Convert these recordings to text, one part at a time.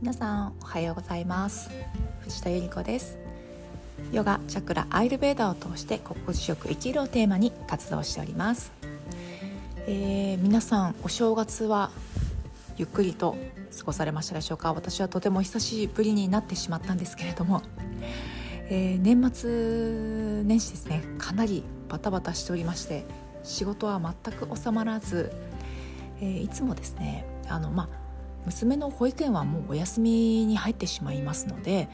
皆さんおはようございます。藤田由里子です。ヨガチャクラアイルベーダを通して心地よく生きるをテーマに活動しております、えー、皆さんお正月はゆっくりと過ごされましたでしょうか？私はとても久しぶりになってしまったんですけれども、えー、年末年始ですね。かなりバタバタしておりまして仕事は全く収まらず、えー、いつもですねあの、まあ、娘の保育園はもうお休みに入ってしまいますので、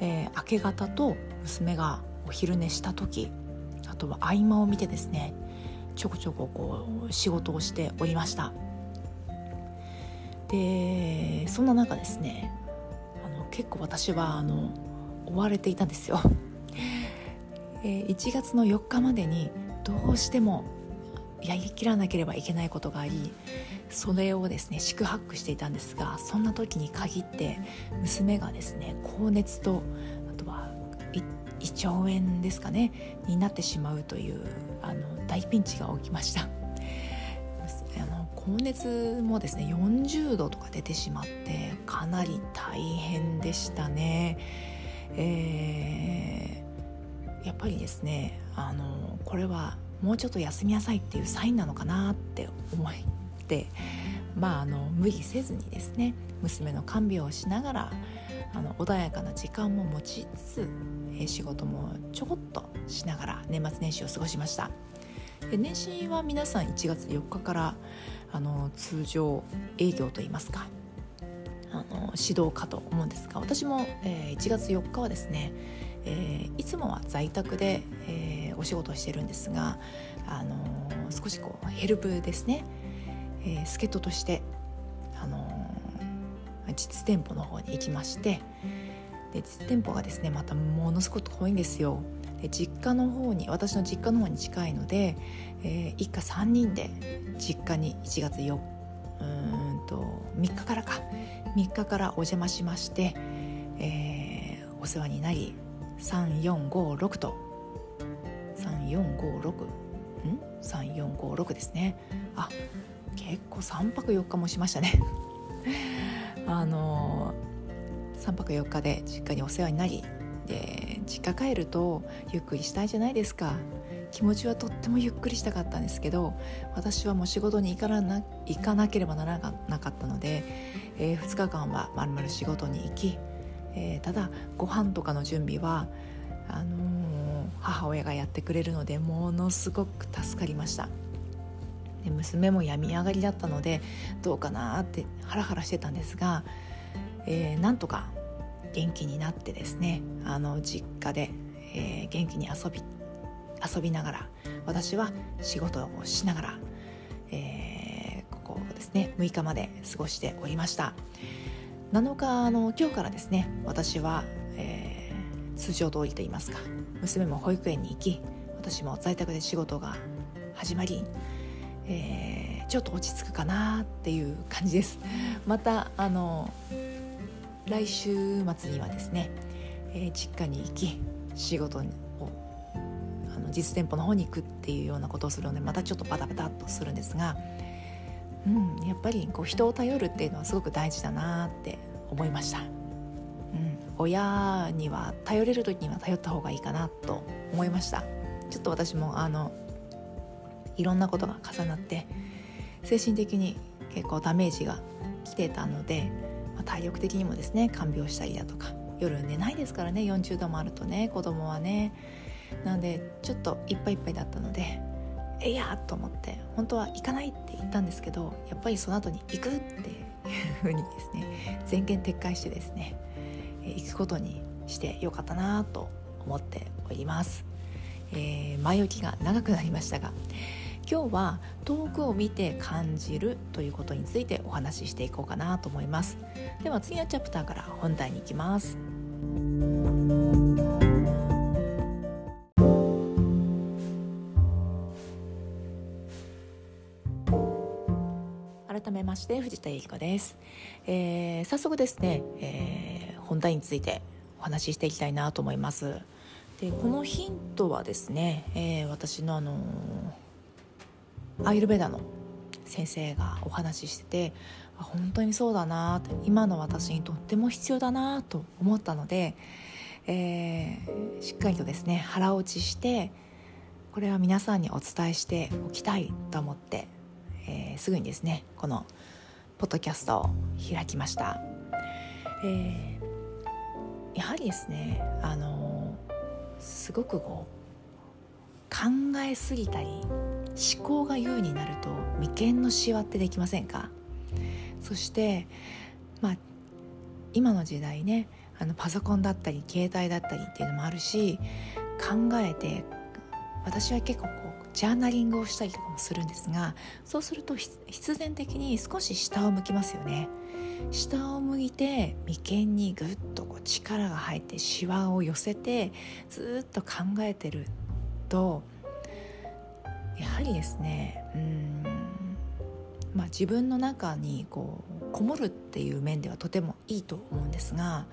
えー、明け方と娘がお昼寝した時あとは合間を見てですねちょこちょここう仕事をしておりました。でそんな中ですねあの結構私はあの追われていたんですよ、えー、1月の4日までにどうしてもやりきらなければいけないことがありそれをですね宿泊していたんですがそんな時に限って娘がですね高熱とあとは胃腸炎ですかねになってしまうというあの大ピンチが起きました。あの高熱もですね40度とか出てしまってかなり大変でしたね、えー、やっぱりですねあのこれはもうちょっと休みなさいっていうサインなのかなって思いて、まあ、あの無理せずにですね娘の看病をしながらあの穏やかな時間も持ちつつ、え仕事もちょこっとしながら年末年始を過ごしました。で年始は皆さん1月4日からあの通常営業といいますかあの指導かと思うんですが私も、えー、1月4日はですね、え、いつもは在宅で、え、お仕事をしてるんですが、あの少しこうヘルプですねえー、助っ人として、あのー、実店舗の方に行きましてで実店舗がですねまたものすごく遠いんですよ。で実家の方に私の実家の方に近いので、えー、一家3人で実家に1月4うんと3日からか。3日からお邪魔しまして、えー、お世話になり3456と。3456ん？3456ですね。あ結構3泊4日もしましたね あの3泊4日で実家にお世話になりで実家帰るとゆっくりしたいじゃないですか気持ちはとってもゆっくりしたかったんですけど私はもう仕事に行かな行かなければならなかったので、えー、2日間はまるまる仕事に行き、えー、ただご飯とかの準備はあのー、母親がやってくれるのでものすごく助かりました。で娘も病み上がりだったのでどうかなってハラハラしてたんですが、えー、なんとか元気になってですねあの実家で、えー、元気に遊び遊びながら私は仕事をしながら、えー、ここですね6日まで過ごしておりました。7日の今日からですね私は、えー、通常通りといいますか娘も保育園に行き私も在宅で仕事が始まりえー、ちょっと落ち着くかなっていう感じです。またあの来週末にはですね、えー、実家に行き仕事をあの実店舗の方に行くっていうようなことをするのでまたちょっとバタバタっとするんですが、うん、やっぱりこう人を頼るっていうのはすごく大事だなって思いました、うん、親には頼れる時には頼った方がいいかなと思いました。ちょっと私もあのいろんなことが重なって精神的に結構ダメージが来てたので、まあ、体力的にもですね看病したりだとか夜寝ないですからね40度もあるとね子供はね。なのでちょっといっぱいいっぱいだったのでえいやと思って本当は行かないって言ったんですけどやっぱりその後に行くっていうふうにですね全言撤回してですね行くことにしてよかったなと思っております、えー、前置きが長くなりましたが今日は遠くを見て感じるということについてお話ししていこうかなと思います。では次のチャプターから本題に行きます。改めまして藤田由里子です、えー、早速ですね、えー、本題についてお話ししていきたいなと思います。でこのヒントはですね、えー、私のあのーアイルベダの先生がお話ししてて本当にそうだな今の私にとっても必要だなと思ったので、えー、しっかりとですね腹落ちしてこれは皆さんにお伝えしておきたいと思って、えー、すぐにですねこのポッドキャストを開きました、えー、やはりですねあのすごくこう考えすぎたり思考が優になると眉間のしわってできませんか？そしてまあ今の時代ねあのパソコンだったり携帯だったりっていうのもあるし考えて私は結構こうジャーナリングをしたりとかもするんですがそうすると必然的に少し下を向きますよね。下を向いて眉間にぐっとこう力が入ってしわを寄せてずっと考えてるとやはりですねうん。まあ自分の中にこうこもるっていう面ではとてもいいと思うんですが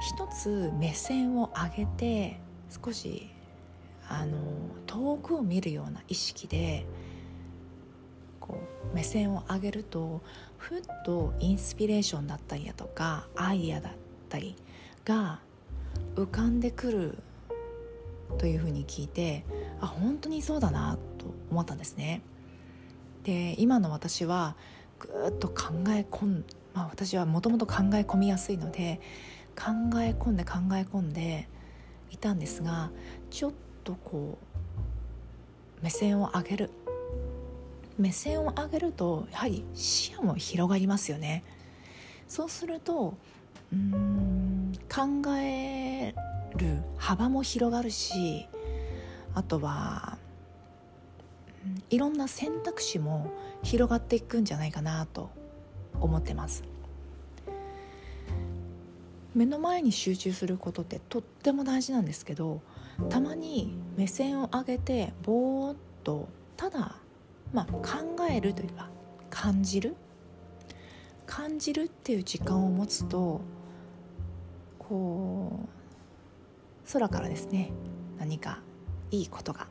一つ目線を上げて少しあの遠くを見るような意識でこう目線を上げるとふっとインスピレーションだったりだとかアイデアだったりが浮かんでくるというふうに聞いてあ本当にそうだなと思ったんですね。で今の私はぐっと考え込んまあ私はもともと考え込みやすいので考え込んで考え込んでいたんですがちょっとこう目線を上げる目線を上げるとやはり視野も広がりますよねそうするとうん考える幅も広がるしあとはいろんな選択肢も広がっていくんじゃないかなと思ってます。目の前に集中することってとっても大事なんですけどたまに目線を上げてぼーっとただ、まあ、考えるというか感じる？感じるっていう時間を持つとこう空からですね何かいいことが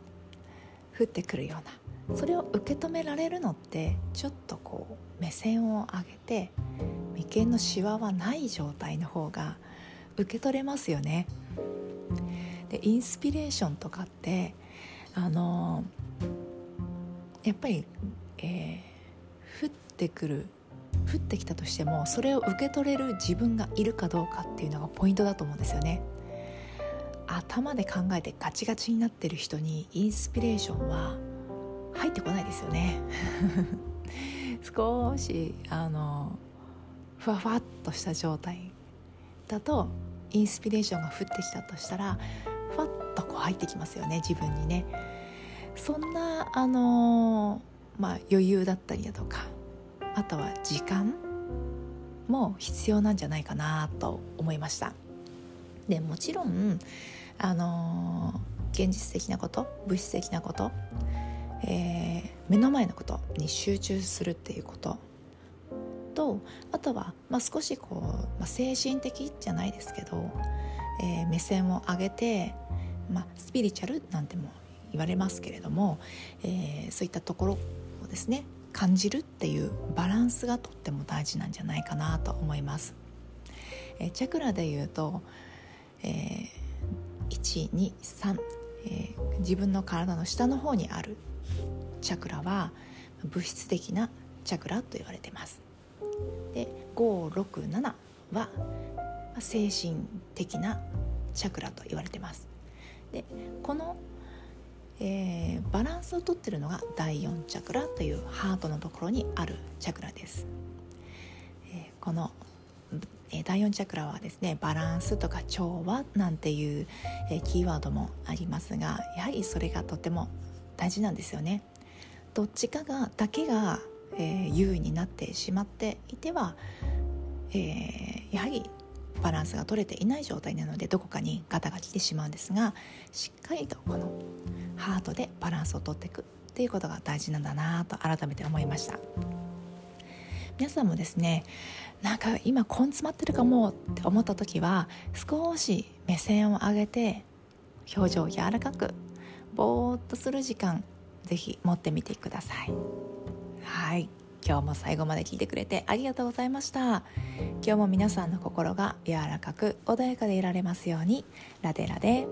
降ってくるようなそれを受け止められるのってちょっとこう目線を上げて眉間のしわはない状態の方が受け取れますよね。でインスピレーションとかってあのやっぱり、えー、降ってくる降ってきたとしてもそれを受け取れる自分がいるかどうかっていうのがポイントだと思うんですよね。頭で考えてガチガチになってる人にインスピレーションは入ってこないですよね。少しあのふわふわっとした状態だとインスピレーションが降ってきたとしたらふわっとこう入ってきますよね自分にね。そんなあのまあ余裕だったりだとかあとは時間も必要なんじゃないかなと思いました。でもちろんあの現実的なこと物質的なこと、えー、目の前のことに集中するっていうこととあとは、まあ、少しこう、まあ、精神的じゃないですけど、えー、目線を上げて、まあ、スピリチュアルなんても言われますけれども、えー、そういったところをですね感じるっていうバランスがとっても大事なんじゃないかなと思います。えー、チャクラでいうと、えー、123、えー、自分の体の下の方にあるチャクラは物質的なチャクラと言われてます。で567は精神的なチャクラと言われてます。でこの、えー、バランスをとってるのが第4チャクラというハートのところにあるチャクラです、えー、この、え、第4チャクラはですねバランスとか調和なんていう、え、キーワードもありますがやはりそれがとても大事なんですよね。どっちかがだけがえ、優位になってしまっていては、えー、やはりバランスが取れていない状態なのでどこかにガタが来てしまうんですがしっかりとこのハートでバランスをとっていくっていうことが大事なんだなと改めて思いました。皆さんもですねなんか今根詰まってるかもって思った時は少し目線を上げて表情を柔らかくぼーっとする時間ぜひ持ってみてください。はい。今日も最後まで聞いてくれてありがとうございました。今日も皆さんの心が柔らかく穏やかでいられますようにラデラで